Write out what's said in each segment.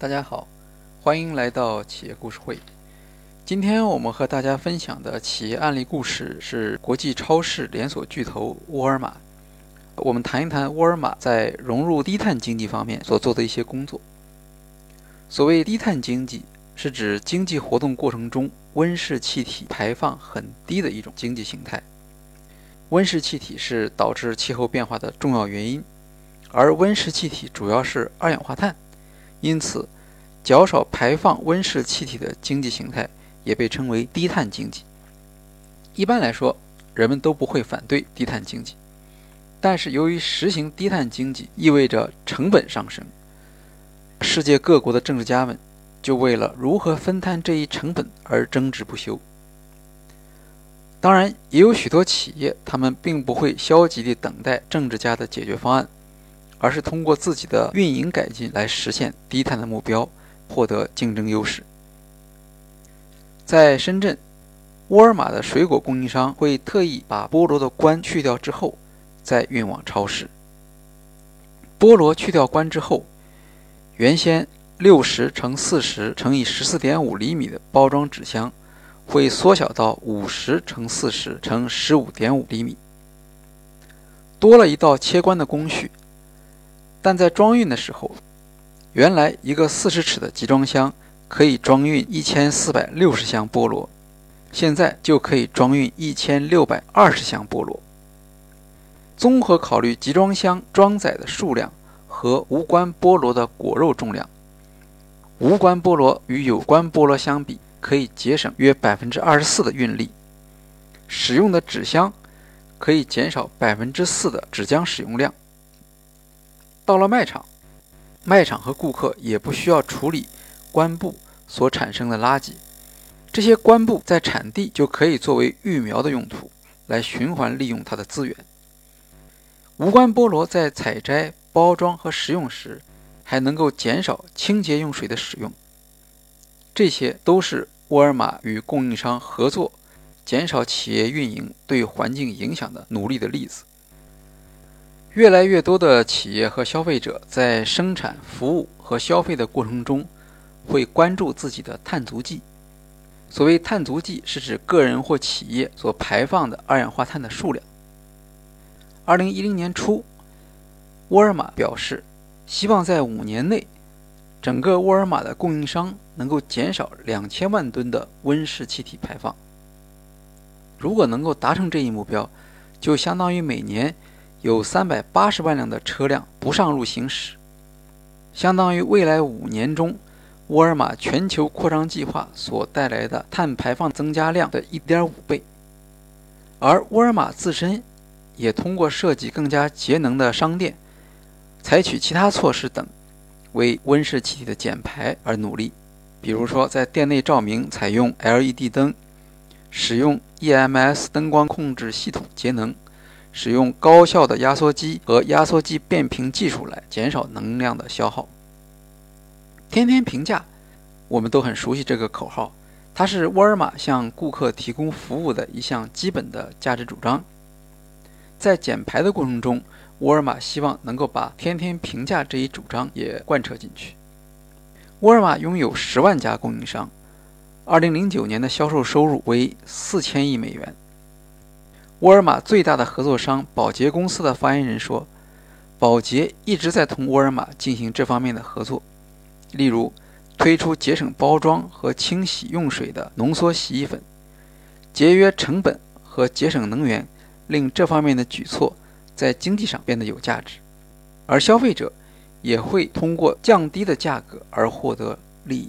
大家好，欢迎来到企业故事会。今天我们和大家分享的企业案例故事是国际超市连锁巨头沃尔玛。我们谈一谈沃尔玛在融入低碳经济方面所做的一些工作。所谓低碳经济，是指经济活动过程中温室气体排放很低的一种经济形态。温室气体是导致气候变化的重要原因，而温室气体主要是二氧化碳。因此，较少排放温室气体的经济形态也被称为低碳经济。一般来说，人们都不会反对低碳经济，但是由于实行低碳经济意味着成本上升，世界各国的政治家们就为了如何分摊这一成本而争执不休。当然，也有许多企业，他们并不会消极地等待政治家的解决方案。而是通过自己的运营改进来实现低碳的目标，获得竞争优势。在深圳，沃尔玛的水果供应商会特意把菠萝的冠去掉之后，再运往超市。菠萝去掉冠之后，原先六十乘四十乘以十四点五厘米的包装纸箱，会缩小到五十乘四十乘十五点五厘米，多了一道切冠的工序。但在装运的时候，原来一个四十尺的集装箱可以装运一千四百六十箱菠萝，现在就可以装运一千六百二十箱菠萝。综合考虑集装箱装载的数量和无关菠萝的果肉重量，无关菠萝与有关菠萝相比，可以节省约百分之二十四的运力。使用的纸箱可以减少百分之四的纸浆使用量。到了卖场，卖场和顾客也不需要处理冠布所产生的垃圾，这些冠布在产地就可以作为育苗的用途，来循环利用它的资源。无关菠萝在采摘、包装和食用时，还能够减少清洁用水的使用。这些都是沃尔玛与供应商合作，减少企业运营对环境影响的努力的例子。越来越多的企业和消费者在生产、服务和消费的过程中，会关注自己的碳足迹。所谓碳足迹，是指个人或企业所排放的二氧化碳的数量。二零一零年初，沃尔玛表示，希望在五年内，整个沃尔玛的供应商能够减少两千万吨的温室气体排放。如果能够达成这一目标，就相当于每年。有三百八十万辆的车辆不上路行驶，相当于未来五年中沃尔玛全球扩张计划所带来的碳排放增加量的一点五倍。而沃尔玛自身也通过设计更加节能的商店、采取其他措施等，为温室气体的减排而努力。比如说，在店内照明采用 LED 灯，使用 EMS 灯光控制系统节能。使用高效的压缩机和压缩机变频技术来减少能量的消耗。天天平价，我们都很熟悉这个口号，它是沃尔玛向顾客提供服务的一项基本的价值主张。在减排的过程中，沃尔玛希望能够把天天平价这一主张也贯彻进去。沃尔玛拥有十万家供应商，二零零九年的销售收入为四千亿美元。沃尔玛最大的合作商宝洁公司的发言人说：“宝洁一直在同沃尔玛进行这方面的合作，例如推出节省包装和清洗用水的浓缩洗衣粉，节约成本和节省能源，令这方面的举措在经济上变得有价值，而消费者也会通过降低的价格而获得利益。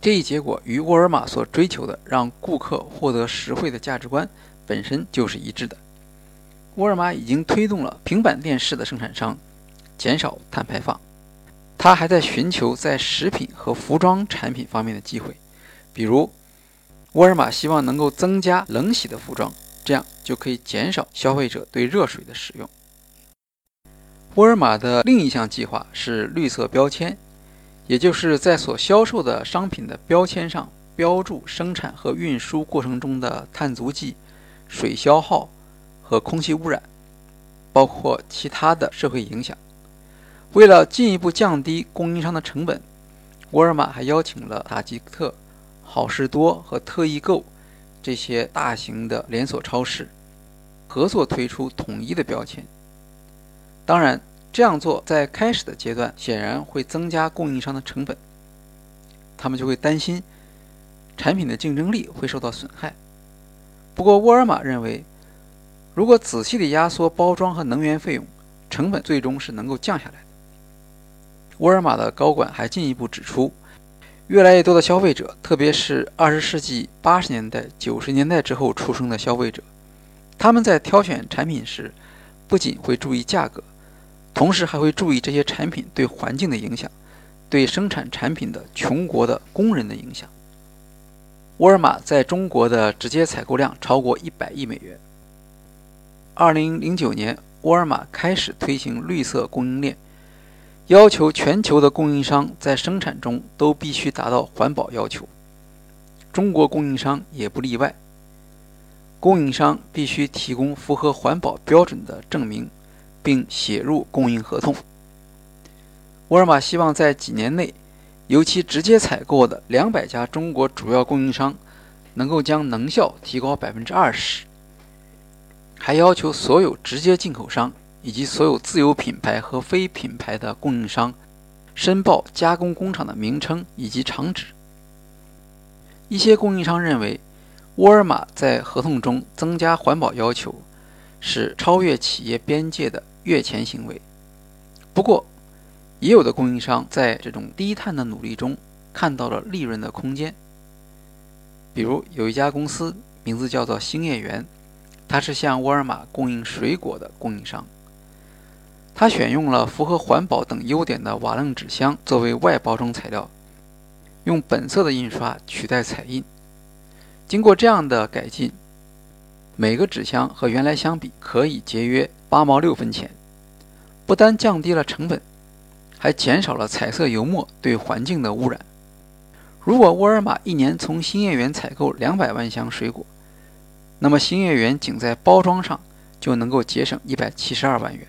这一结果与沃尔玛所追求的让顾客获得实惠的价值观。”本身就是一致的。沃尔玛已经推动了平板电视的生产商减少碳排放，它还在寻求在食品和服装产品方面的机会，比如，沃尔玛希望能够增加冷洗的服装，这样就可以减少消费者对热水的使用。沃尔玛的另一项计划是绿色标签，也就是在所销售的商品的标签上标注生产和运输过程中的碳足迹。水消耗和空气污染，包括其他的社会影响。为了进一步降低供应商的成本，沃尔玛还邀请了塔吉特、好事多和特易购这些大型的连锁超市合作推出统一的标签。当然，这样做在开始的阶段显然会增加供应商的成本，他们就会担心产品的竞争力会受到损害。不过，沃尔玛认为。如果仔细的压缩包装和能源费用，成本最终是能够降下来的。沃尔玛的高管还进一步指出，越来越多的消费者，特别是二十世纪八十年代、九十年代之后出生的消费者，他们在挑选产品时，不仅会注意价格，同时还会注意这些产品对环境的影响，对生产产品的穷国的工人的影响。沃尔玛在中国的直接采购量超过一百亿美元。二零零九年，沃尔玛开始推行绿色供应链，要求全球的供应商在生产中都必须达到环保要求。中国供应商也不例外。供应商必须提供符合环保标准的证明，并写入供应合同。沃尔玛希望在几年内，由其直接采购的两百家中国主要供应商，能够将能效提高百分之二十。还要求所有直接进口商以及所有自有品牌和非品牌的供应商申报加工工厂的名称以及厂址。一些供应商认为，沃尔玛在合同中增加环保要求是超越企业边界的越权行为。不过，也有的供应商在这种低碳的努力中看到了利润的空间。比如，有一家公司名字叫做兴业园。它是向沃尔玛供应水果的供应商。它选用了符合环保等优点的瓦楞纸箱作为外包装材料，用本色的印刷取代彩印。经过这样的改进，每个纸箱和原来相比可以节约八毛六分钱。不单降低了成本，还减少了彩色油墨对环境的污染。如果沃尔玛一年从兴业园采购两百万箱水果，那么，兴业园仅在包装上就能够节省一百七十二万元。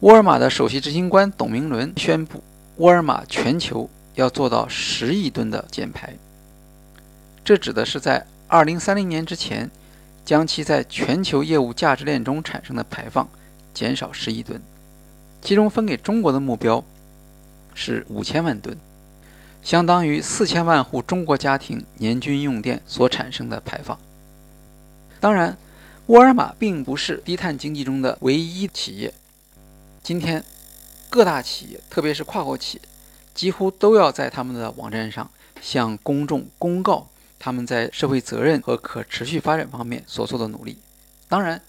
沃尔玛的首席执行官董明伦宣布，沃尔玛全球要做到十亿吨的减排。这指的是在二零三零年之前，将其在全球业务价值链中产生的排放减少十亿吨，其中分给中国的目标是五千万吨，相当于四千万户中国家庭年均用电所产生的排放。当然，沃尔玛并不是低碳经济中的唯一企业。今天，各大企业，特别是跨国企业，几乎都要在他们的网站上向公众公告他们在社会责任和可持续发展方面所做的努力。当然，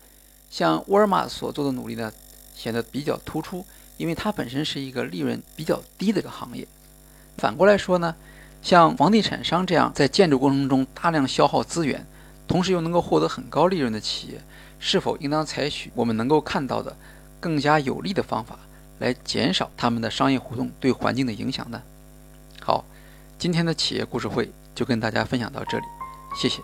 像沃尔玛所做的努力呢，显得比较突出，因为它本身是一个利润比较低的一个行业。反过来说呢，像房地产商这样在建筑过程中大量消耗资源。同时又能够获得很高利润的企业，是否应当采取我们能够看到的更加有利的方法，来减少他们的商业活动对环境的影响呢？好，今天的企业故事会就跟大家分享到这里，谢谢。